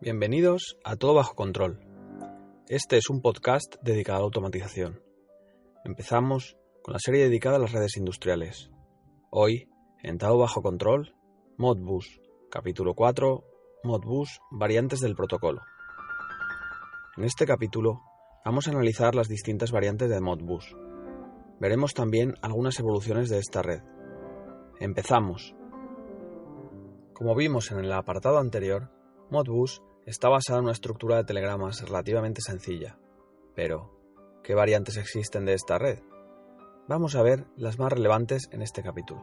Bienvenidos a Todo Bajo Control. Este es un podcast dedicado a la automatización. Empezamos con la serie dedicada a las redes industriales. Hoy, en Todo Bajo Control, Modbus, capítulo 4, Modbus, variantes del protocolo. En este capítulo vamos a analizar las distintas variantes de Modbus. Veremos también algunas evoluciones de esta red. Empezamos. Como vimos en el apartado anterior, Modbus está basada en una estructura de telegramas relativamente sencilla. Pero, ¿qué variantes existen de esta red? Vamos a ver las más relevantes en este capítulo.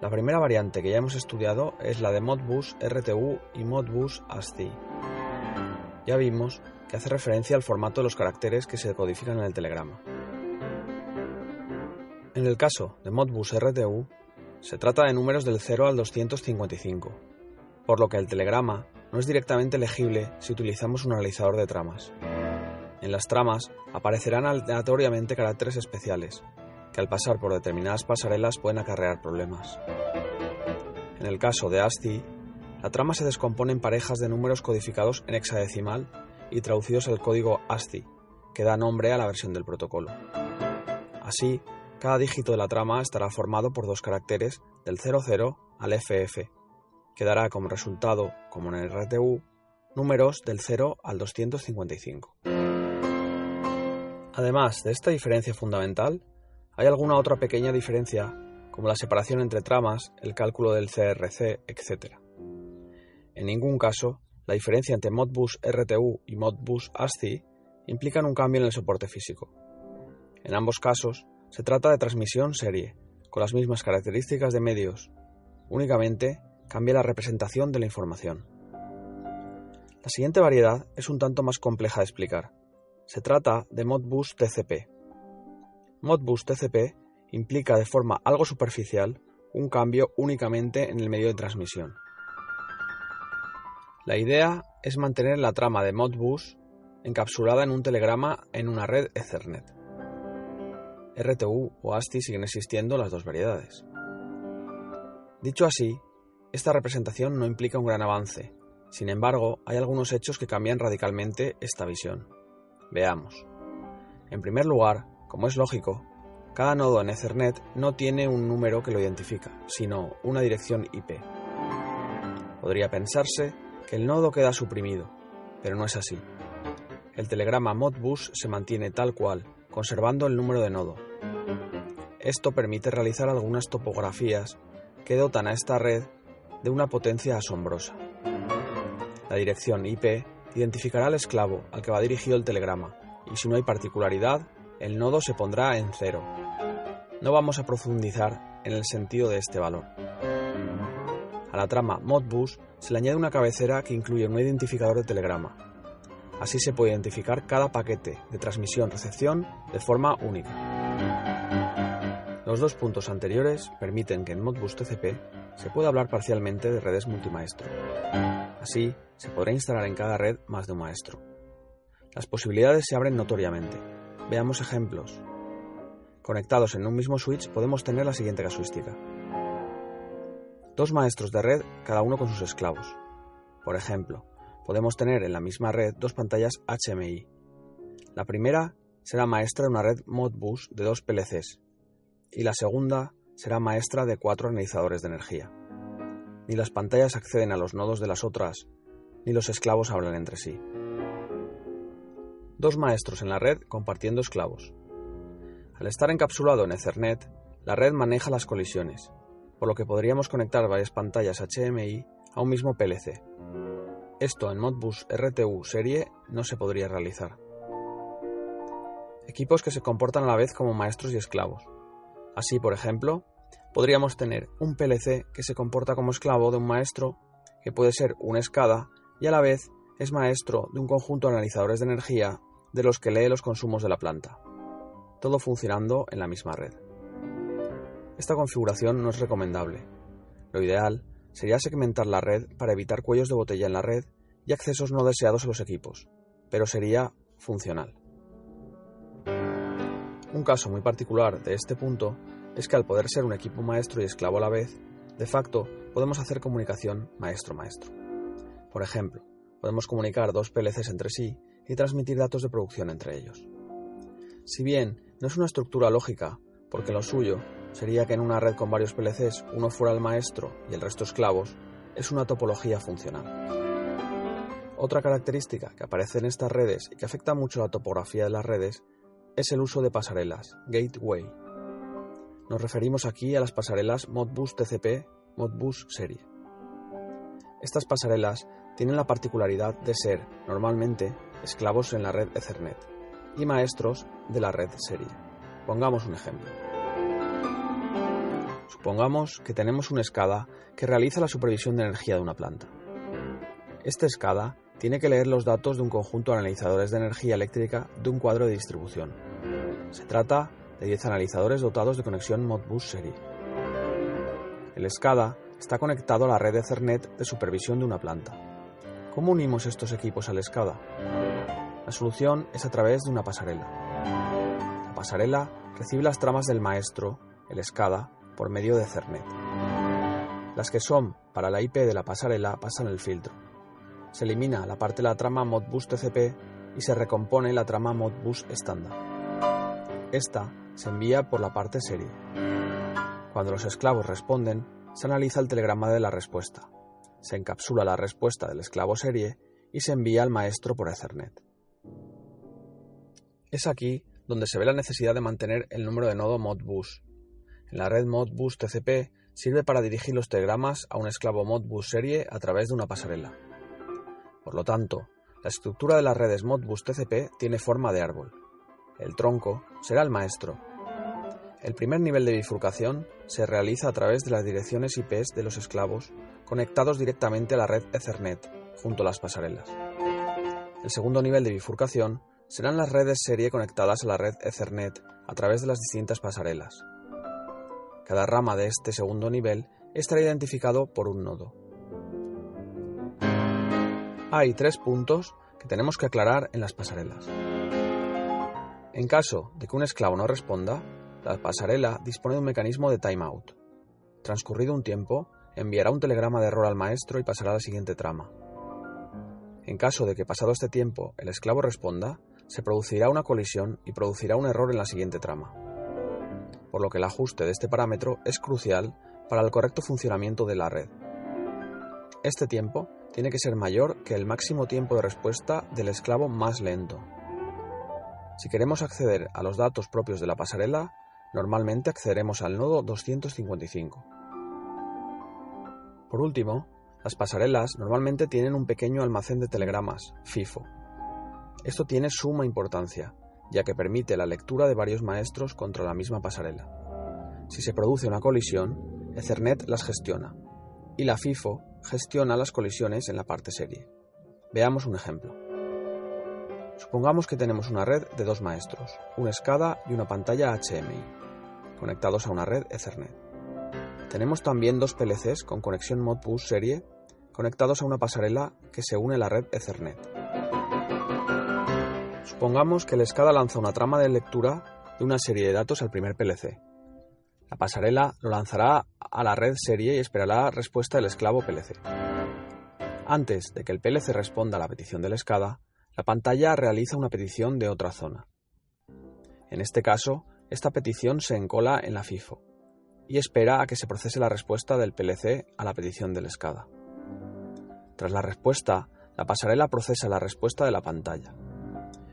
La primera variante que ya hemos estudiado es la de Modbus RTU y Modbus ASCII. Ya vimos que hace referencia al formato de los caracteres que se codifican en el telegrama. En el caso de Modbus RTU, se trata de números del 0 al 255, por lo que el telegrama no es directamente legible si utilizamos un analizador de tramas. En las tramas aparecerán aleatoriamente caracteres especiales, que al pasar por determinadas pasarelas pueden acarrear problemas. En el caso de ASCII, la trama se descompone en parejas de números codificados en hexadecimal y traducidos al código ASCII, que da nombre a la versión del protocolo. Así, cada dígito de la trama estará formado por dos caracteres del 00 al FF, que dará como resultado, como en el RTU, números del 0 al 255. Además de esta diferencia fundamental, hay alguna otra pequeña diferencia, como la separación entre tramas, el cálculo del CRC, etc. En ningún caso, la diferencia entre Modbus RTU y Modbus ASCII implican un cambio en el soporte físico. En ambos casos, se trata de transmisión serie, con las mismas características de medios, únicamente cambia la representación de la información. La siguiente variedad es un tanto más compleja de explicar. Se trata de Modbus TCP. Modbus TCP implica de forma algo superficial un cambio únicamente en el medio de transmisión. La idea es mantener la trama de Modbus encapsulada en un telegrama en una red Ethernet. RTU o ASCII siguen existiendo las dos variedades. Dicho así, esta representación no implica un gran avance, sin embargo, hay algunos hechos que cambian radicalmente esta visión. Veamos. En primer lugar, como es lógico, cada nodo en Ethernet no tiene un número que lo identifica, sino una dirección IP. Podría pensarse que el nodo queda suprimido, pero no es así. El telegrama Modbus se mantiene tal cual, conservando el número de nodo. Esto permite realizar algunas topografías que dotan a esta red de una potencia asombrosa. La dirección IP identificará al esclavo al que va dirigido el telegrama, y si no hay particularidad, el nodo se pondrá en cero. No vamos a profundizar en el sentido de este valor. A la trama Modbus se le añade una cabecera que incluye un identificador de telegrama. Así se puede identificar cada paquete de transmisión-recepción de forma única. Los dos puntos anteriores permiten que en Modbus TCP se puede hablar parcialmente de redes multimaestro. Así, se podrá instalar en cada red más de un maestro. Las posibilidades se abren notoriamente. Veamos ejemplos. Conectados en un mismo switch podemos tener la siguiente casuística. Dos maestros de red, cada uno con sus esclavos. Por ejemplo, podemos tener en la misma red dos pantallas HMI. La primera será maestra de una red Modbus de dos PLCs y la segunda será maestra de cuatro analizadores de energía. Ni las pantallas acceden a los nodos de las otras, ni los esclavos hablan entre sí. Dos maestros en la red compartiendo esclavos. Al estar encapsulado en Ethernet, la red maneja las colisiones, por lo que podríamos conectar varias pantallas HMI a un mismo PLC. Esto en Modbus RTU serie no se podría realizar. Equipos que se comportan a la vez como maestros y esclavos. Así, por ejemplo, podríamos tener un PLC que se comporta como esclavo de un maestro, que puede ser una escada, y a la vez es maestro de un conjunto de analizadores de energía de los que lee los consumos de la planta, todo funcionando en la misma red. Esta configuración no es recomendable. Lo ideal sería segmentar la red para evitar cuellos de botella en la red y accesos no deseados a los equipos, pero sería funcional. Un caso muy particular de este punto es que al poder ser un equipo maestro y esclavo a la vez, de facto podemos hacer comunicación maestro-maestro. Por ejemplo, podemos comunicar dos PLCs entre sí y transmitir datos de producción entre ellos. Si bien no es una estructura lógica, porque lo suyo sería que en una red con varios PLCs uno fuera el maestro y el resto esclavos, es una topología funcional. Otra característica que aparece en estas redes y que afecta mucho la topografía de las redes es el uso de pasarelas, gateway. Nos referimos aquí a las pasarelas Modbus TCP, Modbus serie. Estas pasarelas tienen la particularidad de ser, normalmente, esclavos en la red Ethernet y maestros de la red serie. Pongamos un ejemplo. Supongamos que tenemos una SCADA que realiza la supervisión de energía de una planta. Esta SCADA tiene que leer los datos de un conjunto de analizadores de energía eléctrica de un cuadro de distribución. Se trata de 10 analizadores dotados de conexión Modbus serie. El SCADA está conectado a la red Ethernet de supervisión de una planta. ¿Cómo unimos estos equipos al SCADA? La solución es a través de una pasarela. La pasarela recibe las tramas del maestro, el SCADA, por medio de Ethernet. Las que son para la IP de la pasarela pasan el filtro se elimina la parte de la trama Modbus TCP y se recompone la trama Modbus estándar. Esta se envía por la parte serie. Cuando los esclavos responden, se analiza el telegrama de la respuesta. Se encapsula la respuesta del esclavo serie y se envía al maestro por Ethernet. Es aquí donde se ve la necesidad de mantener el número de nodo Modbus. En la red Modbus TCP sirve para dirigir los telegramas a un esclavo Modbus serie a través de una pasarela. Por lo tanto, la estructura de las redes Modbus TCP tiene forma de árbol. El tronco será el maestro. El primer nivel de bifurcación se realiza a través de las direcciones IPs de los esclavos conectados directamente a la red Ethernet junto a las pasarelas. El segundo nivel de bifurcación serán las redes serie conectadas a la red Ethernet a través de las distintas pasarelas. Cada rama de este segundo nivel estará identificado por un nodo hay tres puntos que tenemos que aclarar en las pasarelas. En caso de que un esclavo no responda, la pasarela dispone de un mecanismo de timeout. Transcurrido un tiempo, enviará un telegrama de error al maestro y pasará a la siguiente trama. En caso de que pasado este tiempo el esclavo responda, se producirá una colisión y producirá un error en la siguiente trama. Por lo que el ajuste de este parámetro es crucial para el correcto funcionamiento de la red. Este tiempo tiene que ser mayor que el máximo tiempo de respuesta del esclavo más lento. Si queremos acceder a los datos propios de la pasarela, normalmente accederemos al nodo 255. Por último, las pasarelas normalmente tienen un pequeño almacén de telegramas, FIFO. Esto tiene suma importancia, ya que permite la lectura de varios maestros contra la misma pasarela. Si se produce una colisión, Ethernet las gestiona, y la FIFO gestiona las colisiones en la parte serie. Veamos un ejemplo. Supongamos que tenemos una red de dos maestros, una SCADA y una pantalla HMI, conectados a una red Ethernet. Tenemos también dos PLCs con conexión Modbus serie conectados a una pasarela que se une a la red Ethernet. Supongamos que el SCADA lanza una trama de lectura de una serie de datos al primer PLC, la pasarela lo lanzará a la red serie y esperará respuesta del esclavo PLC. Antes de que el PLC responda a la petición del SCADA, la pantalla realiza una petición de otra zona. En este caso, esta petición se encola en la FIFO y espera a que se procese la respuesta del PLC a la petición del SCADA. Tras la respuesta, la pasarela procesa la respuesta de la pantalla.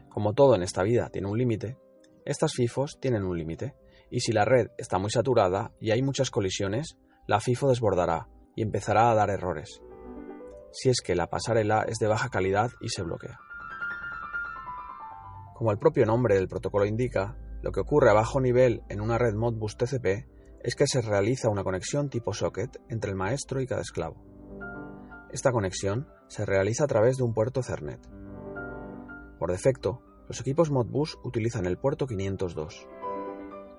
Como todo en esta vida tiene un límite, estas FIFOs tienen un límite y si la red está muy saturada y hay muchas colisiones, la FIFO desbordará y empezará a dar errores, si es que la pasarela es de baja calidad y se bloquea. Como el propio nombre del protocolo indica, lo que ocurre a bajo nivel en una red Modbus TCP es que se realiza una conexión tipo socket entre el maestro y cada esclavo. Esta conexión se realiza a través de un puerto Ethernet. Por defecto, los equipos Modbus utilizan el puerto 502.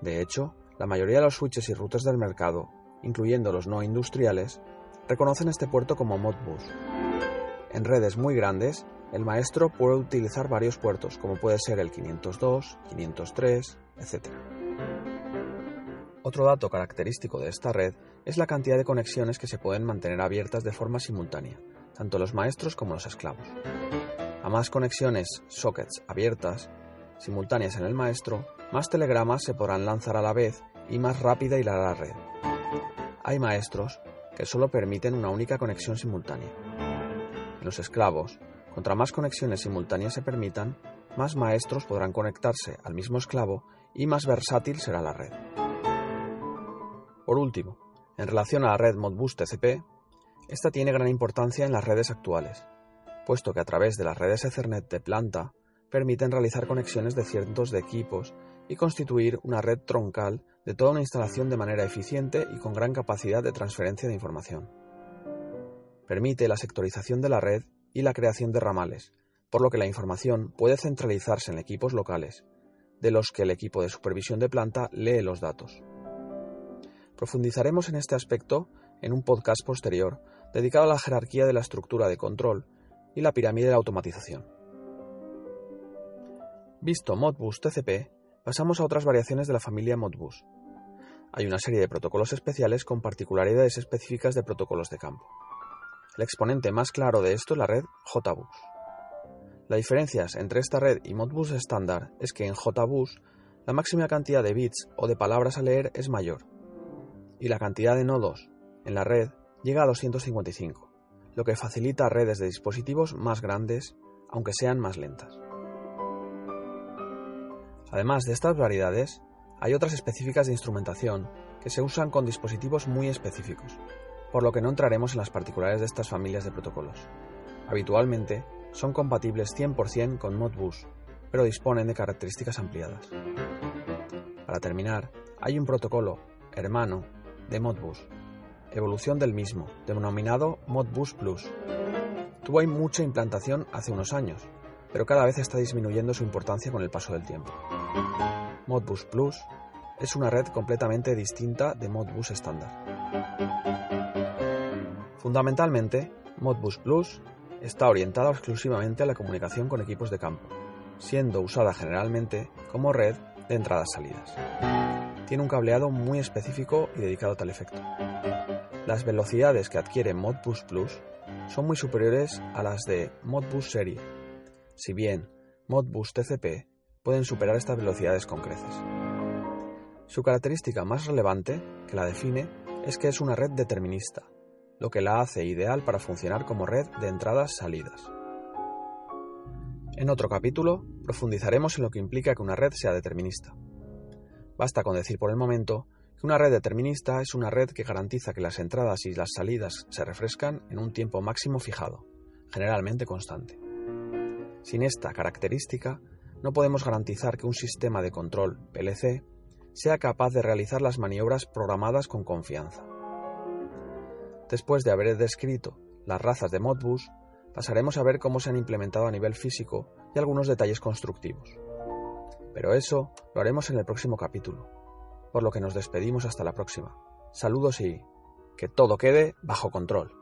De hecho, la mayoría de los switches y routers del mercado, incluyendo los no industriales, reconocen este puerto como Modbus. En redes muy grandes, el maestro puede utilizar varios puertos, como puede ser el 502, 503, etc. Otro dato característico de esta red es la cantidad de conexiones que se pueden mantener abiertas de forma simultánea, tanto los maestros como los esclavos. A más conexiones, sockets abiertas, simultáneas en el maestro, más telegramas se podrán lanzar a la vez y más rápida irá la red. Hay maestros que solo permiten una única conexión simultánea. En los esclavos, contra más conexiones simultáneas se permitan, más maestros podrán conectarse al mismo esclavo y más versátil será la red. Por último, en relación a la red Modbus TCP, esta tiene gran importancia en las redes actuales, puesto que a través de las redes Ethernet de planta permiten realizar conexiones de cientos de equipos y constituir una red troncal de toda una instalación de manera eficiente y con gran capacidad de transferencia de información. Permite la sectorización de la red y la creación de ramales, por lo que la información puede centralizarse en equipos locales, de los que el equipo de supervisión de planta lee los datos. Profundizaremos en este aspecto en un podcast posterior dedicado a la jerarquía de la estructura de control y la pirámide de automatización. Visto Modbus TCP, pasamos a otras variaciones de la familia Modbus. Hay una serie de protocolos especiales con particularidades específicas de protocolos de campo. El exponente más claro de esto es la red JBus. La diferencia entre esta red y Modbus estándar es que en JBus la máxima cantidad de bits o de palabras a leer es mayor, y la cantidad de nodos en la red llega a 255, lo que facilita redes de dispositivos más grandes, aunque sean más lentas. Además de estas variedades, hay otras específicas de instrumentación que se usan con dispositivos muy específicos, por lo que no entraremos en las particulares de estas familias de protocolos. Habitualmente son compatibles 100% con Modbus, pero disponen de características ampliadas. Para terminar, hay un protocolo, hermano, de Modbus, evolución del mismo, denominado Modbus Plus. Tuvo mucha implantación hace unos años, pero cada vez está disminuyendo su importancia con el paso del tiempo. Modbus Plus es una red completamente distinta de Modbus estándar. Fundamentalmente, Modbus Plus está orientada exclusivamente a la comunicación con equipos de campo, siendo usada generalmente como red de entradas-salidas. Tiene un cableado muy específico y dedicado a tal efecto. Las velocidades que adquiere Modbus Plus son muy superiores a las de Modbus Serie, si bien Modbus TCP pueden superar estas velocidades con creces. Su característica más relevante, que la define, es que es una red determinista, lo que la hace ideal para funcionar como red de entradas-salidas. En otro capítulo profundizaremos en lo que implica que una red sea determinista. Basta con decir por el momento que una red determinista es una red que garantiza que las entradas y las salidas se refrescan en un tiempo máximo fijado, generalmente constante. Sin esta característica, no podemos garantizar que un sistema de control PLC sea capaz de realizar las maniobras programadas con confianza. Después de haber descrito las razas de Modbus, pasaremos a ver cómo se han implementado a nivel físico y algunos detalles constructivos. Pero eso lo haremos en el próximo capítulo, por lo que nos despedimos hasta la próxima. Saludos y que todo quede bajo control.